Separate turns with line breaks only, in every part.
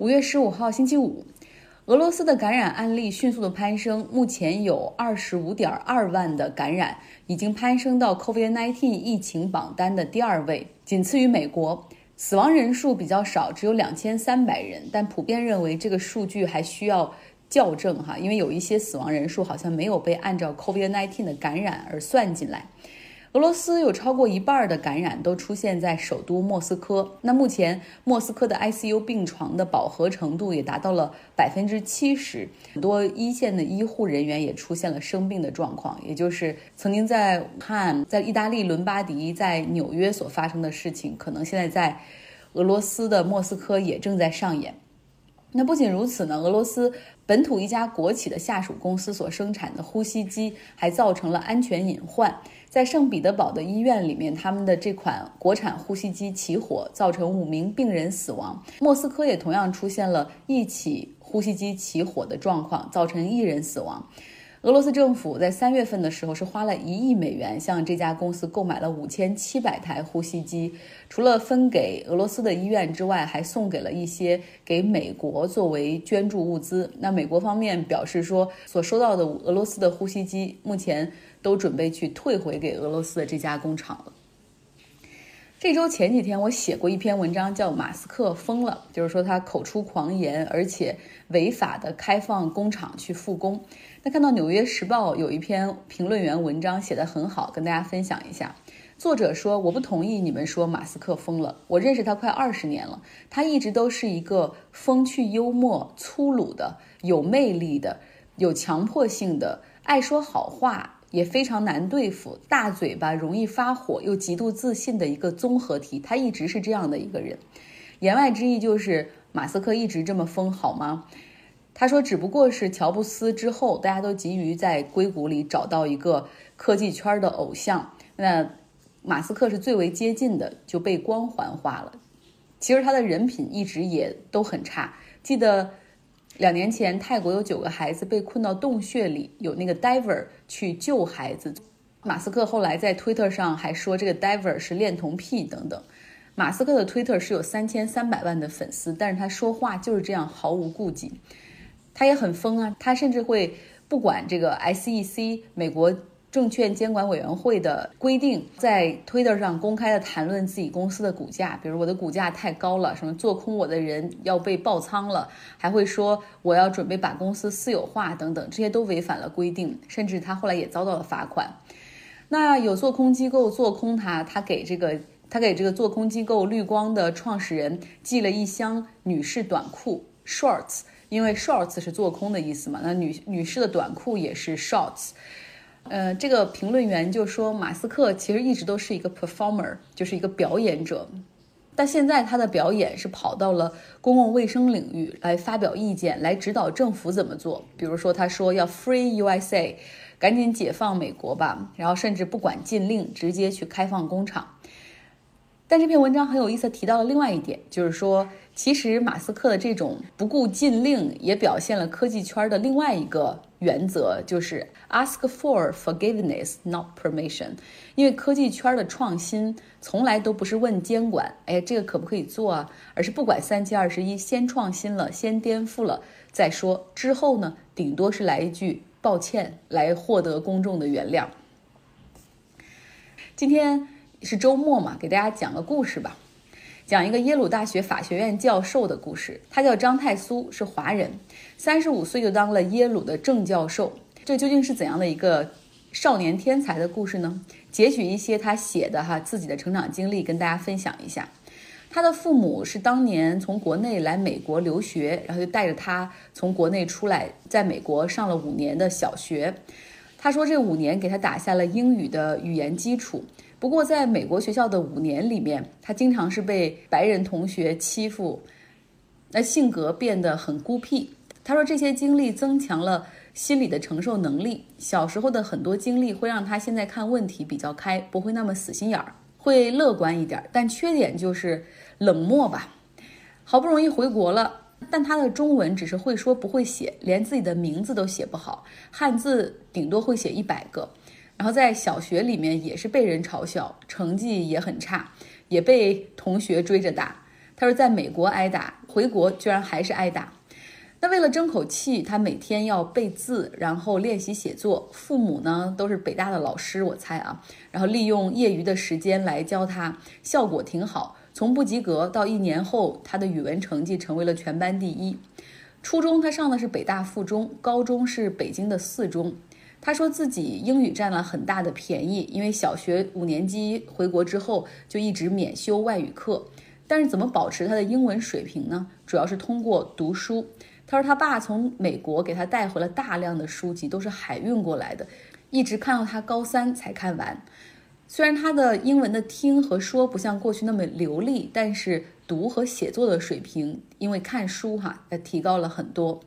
五月十五号星期五，俄罗斯的感染案例迅速的攀升，目前有二十五点二万的感染，已经攀升到 COVID-19 疫情榜单的第二位，仅次于美国。死亡人数比较少，只有两千三百人，但普遍认为这个数据还需要校正哈，因为有一些死亡人数好像没有被按照 COVID-19 的感染而算进来。俄罗斯有超过一半的感染都出现在首都莫斯科。那目前莫斯科的 ICU 病床的饱和程度也达到了百分之七十，很多一线的医护人员也出现了生病的状况，也就是曾经在武汉、在意大利伦巴第、在纽约所发生的事情，可能现在在俄罗斯的莫斯科也正在上演。那不仅如此呢，俄罗斯本土一家国企的下属公司所生产的呼吸机还造成了安全隐患。在圣彼得堡的医院里面，他们的这款国产呼吸机起火，造成五名病人死亡。莫斯科也同样出现了一起呼吸机起火的状况，造成一人死亡。俄罗斯政府在三月份的时候是花了一亿美元向这家公司购买了五千七百台呼吸机，除了分给俄罗斯的医院之外，还送给了一些给美国作为捐助物资。那美国方面表示说，所收到的俄罗斯的呼吸机目前都准备去退回给俄罗斯的这家工厂了。这周前几天，我写过一篇文章，叫《马斯克疯了》，就是说他口出狂言，而且违法的开放工厂去复工。那看到《纽约时报》有一篇评论员文章写得很好，跟大家分享一下。作者说：“我不同意你们说马斯克疯了，我认识他快二十年了，他一直都是一个风趣幽默、粗鲁的、有魅力的、有强迫性的、爱说好话。”也非常难对付，大嘴巴容易发火，又极度自信的一个综合体。他一直是这样的一个人，言外之意就是马斯克一直这么疯，好吗？他说，只不过是乔布斯之后，大家都急于在硅谷里找到一个科技圈的偶像，那马斯克是最为接近的，就被光环化了。其实他的人品一直也都很差，记得。两年前，泰国有九个孩子被困到洞穴里，有那个 diver 去救孩子。马斯克后来在推特上还说这个 diver 是恋童癖等等。马斯克的推特是有三千三百万的粉丝，但是他说话就是这样毫无顾忌。他也很疯啊，他甚至会不管这个 SEC 美国。证券监管委员会的规定，在 Twitter 上公开的谈论自己公司的股价，比如我的股价太高了，什么做空我的人要被爆仓了，还会说我要准备把公司私有化等等，这些都违反了规定，甚至他后来也遭到了罚款。那有做空机构做空他，他给这个他给这个做空机构绿光的创始人寄了一箱女士短裤 shorts，因为 shorts 是做空的意思嘛，那女女士的短裤也是 shorts。呃，这个评论员就说，马斯克其实一直都是一个 performer，就是一个表演者，但现在他的表演是跑到了公共卫生领域来发表意见，来指导政府怎么做。比如说，他说要 free USA，赶紧解放美国吧，然后甚至不管禁令，直接去开放工厂。但这篇文章很有意思，提到了另外一点，就是说，其实马斯克的这种不顾禁令，也表现了科技圈的另外一个原则，就是 ask for forgiveness, not permission。因为科技圈的创新从来都不是问监管，哎，这个可不可以做啊？而是不管三七二十一，先创新了，先颠覆了再说，之后呢，顶多是来一句抱歉，来获得公众的原谅。今天。是周末嘛，给大家讲个故事吧，讲一个耶鲁大学法学院教授的故事。他叫张太苏，是华人，三十五岁就当了耶鲁的正教授。这究竟是怎样的一个少年天才的故事呢？截取一些他写的哈自己的成长经历跟大家分享一下。他的父母是当年从国内来美国留学，然后就带着他从国内出来，在美国上了五年的小学。他说这五年给他打下了英语的语言基础。不过，在美国学校的五年里面，他经常是被白人同学欺负，那性格变得很孤僻。他说，这些经历增强了心理的承受能力。小时候的很多经历会让他现在看问题比较开，不会那么死心眼儿，会乐观一点。但缺点就是冷漠吧。好不容易回国了，但他的中文只是会说不会写，连自己的名字都写不好，汉字顶多会写一百个。然后在小学里面也是被人嘲笑，成绩也很差，也被同学追着打。他说在美国挨打，回国居然还是挨打。那为了争口气，他每天要背字，然后练习写作。父母呢都是北大的老师，我猜啊，然后利用业余的时间来教他，效果挺好。从不及格到一年后，他的语文成绩成为了全班第一。初中他上的是北大附中，高中是北京的四中。他说自己英语占了很大的便宜，因为小学五年级回国之后就一直免修外语课。但是怎么保持他的英文水平呢？主要是通过读书。他说他爸从美国给他带回了大量的书籍，都是海运过来的，一直看到他高三才看完。虽然他的英文的听和说不像过去那么流利，但是读和写作的水平因为看书哈，呃提高了很多。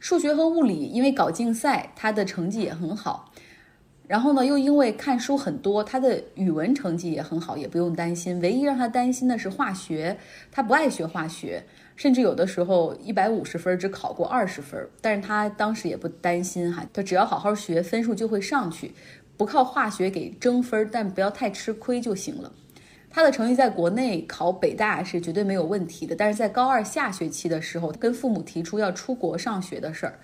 数学和物理因为搞竞赛，他的成绩也很好。然后呢，又因为看书很多，他的语文成绩也很好，也不用担心。唯一让他担心的是化学，他不爱学化学，甚至有的时候一百五十分只考过二十分。但是他当时也不担心哈，他只要好好学，分数就会上去。不靠化学给争分，但不要太吃亏就行了。他的成绩在国内考北大是绝对没有问题的，但是在高二下学期的时候，跟父母提出要出国上学的事儿。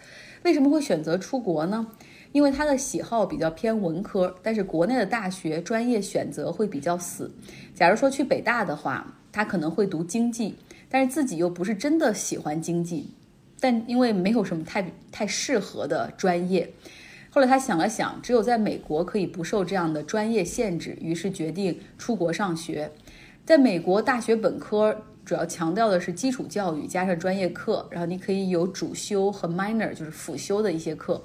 为什么会选择出国呢？因为他的喜好比较偏文科，但是国内的大学专业选择会比较死。假如说去北大的话，他可能会读经济，但是自己又不是真的喜欢经济，但因为没有什么太太适合的专业。后来他想了想，只有在美国可以不受这样的专业限制，于是决定出国上学。在美国，大学本科主要强调的是基础教育加上专业课，然后你可以有主修和 minor，就是辅修的一些课。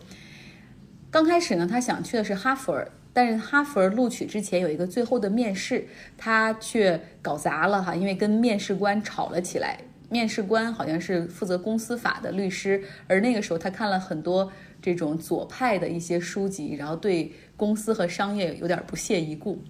刚开始呢，他想去的是哈佛，但是哈佛录取之前有一个最后的面试，他却搞砸了哈，因为跟面试官吵了起来。面试官好像是负责公司法的律师，而那个时候他看了很多。这种左派的一些书籍，然后对公司和商业有点不屑一顾。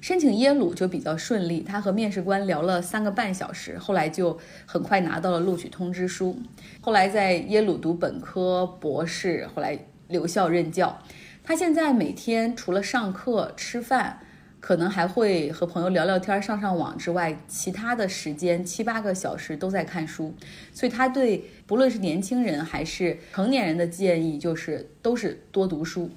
申请耶鲁就比较顺利，他和面试官聊了三个半小时，后来就很快拿到了录取通知书。后来在耶鲁读本科、博士，后来留校任教。他现在每天除了上课、吃饭。可能还会和朋友聊聊天、上上网之外，其他的时间七八个小时都在看书。所以他对不论是年轻人还是成年人的建议就是都是多读书。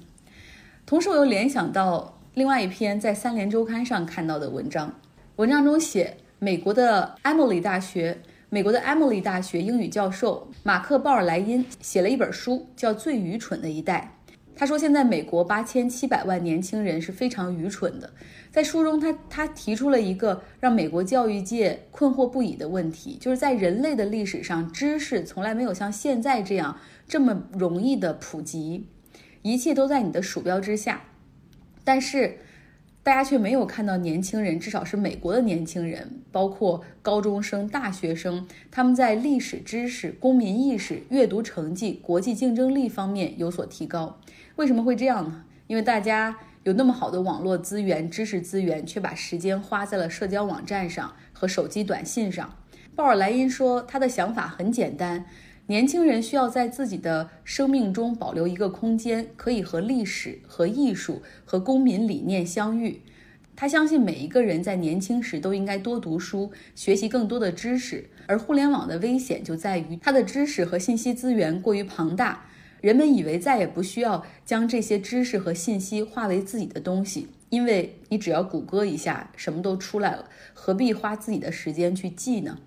同时，我又联想到另外一篇在《三联周刊》上看到的文章，文章中写美国的 Emily 大学，美国的 Emily 大学英语教授马克·鲍尔莱因写了一本书，叫《最愚蠢的一代》。他说：“现在美国八千七百万年轻人是非常愚蠢的。”在书中，他他提出了一个让美国教育界困惑不已的问题，就是在人类的历史上，知识从来没有像现在这样这么容易的普及，一切都在你的鼠标之下。但是，大家却没有看到年轻人，至少是美国的年轻人，包括高中生、大学生，他们在历史知识、公民意识、阅读成绩、国际竞争力方面有所提高。为什么会这样呢？因为大家有那么好的网络资源、知识资源，却把时间花在了社交网站上和手机短信上。鲍尔莱因说，他的想法很简单：年轻人需要在自己的生命中保留一个空间，可以和历史、和艺术、和公民理念相遇。他相信每一个人在年轻时都应该多读书，学习更多的知识。而互联网的危险就在于，它的知识和信息资源过于庞大。人们以为再也不需要将这些知识和信息化为自己的东西，因为你只要谷歌一下，什么都出来了，何必花自己的时间去记呢？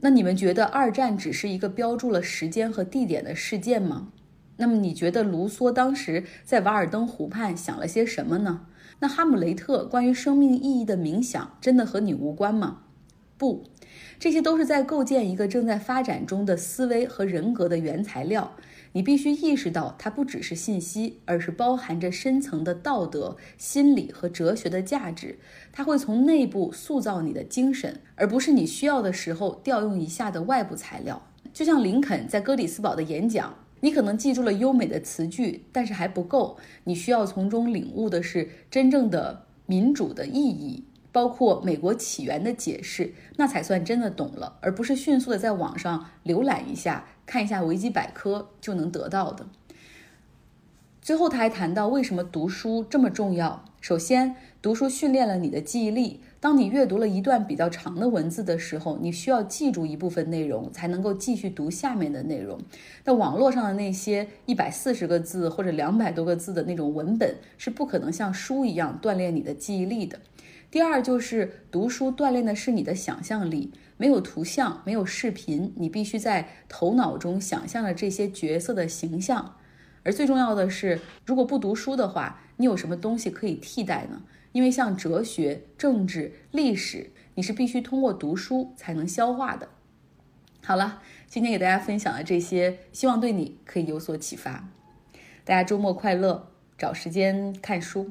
那你们觉得二战只是一个标注了时间和地点的事件吗？那么你觉得卢梭当时在瓦尔登湖畔想了些什么呢？那哈姆雷特关于生命意义的冥想真的和你无关吗？不，这些都是在构建一个正在发展中的思维和人格的原材料。你必须意识到，它不只是信息，而是包含着深层的道德、心理和哲学的价值。它会从内部塑造你的精神，而不是你需要的时候调用一下的外部材料。就像林肯在哥里斯堡的演讲，你可能记住了优美的词句，但是还不够。你需要从中领悟的是真正的民主的意义。包括美国起源的解释，那才算真的懂了，而不是迅速的在网上浏览一下、看一下维基百科就能得到的。最后，他还谈到为什么读书这么重要。首先，读书训练了你的记忆力，当你阅读了一段比较长的文字的时候，你需要记住一部分内容，才能够继续读下面的内容。那网络上的那些一百四十个字或者两百多个字的那种文本，是不可能像书一样锻炼你的记忆力的。第二，就是读书锻炼的是你的想象力。没有图像，没有视频，你必须在头脑中想象着这些角色的形象。而最重要的是，如果不读书的话，你有什么东西可以替代呢？因为像哲学、政治、历史，你是必须通过读书才能消化的。好了，今天给大家分享的这些，希望对你可以有所启发。大家周末快乐，找时间看书。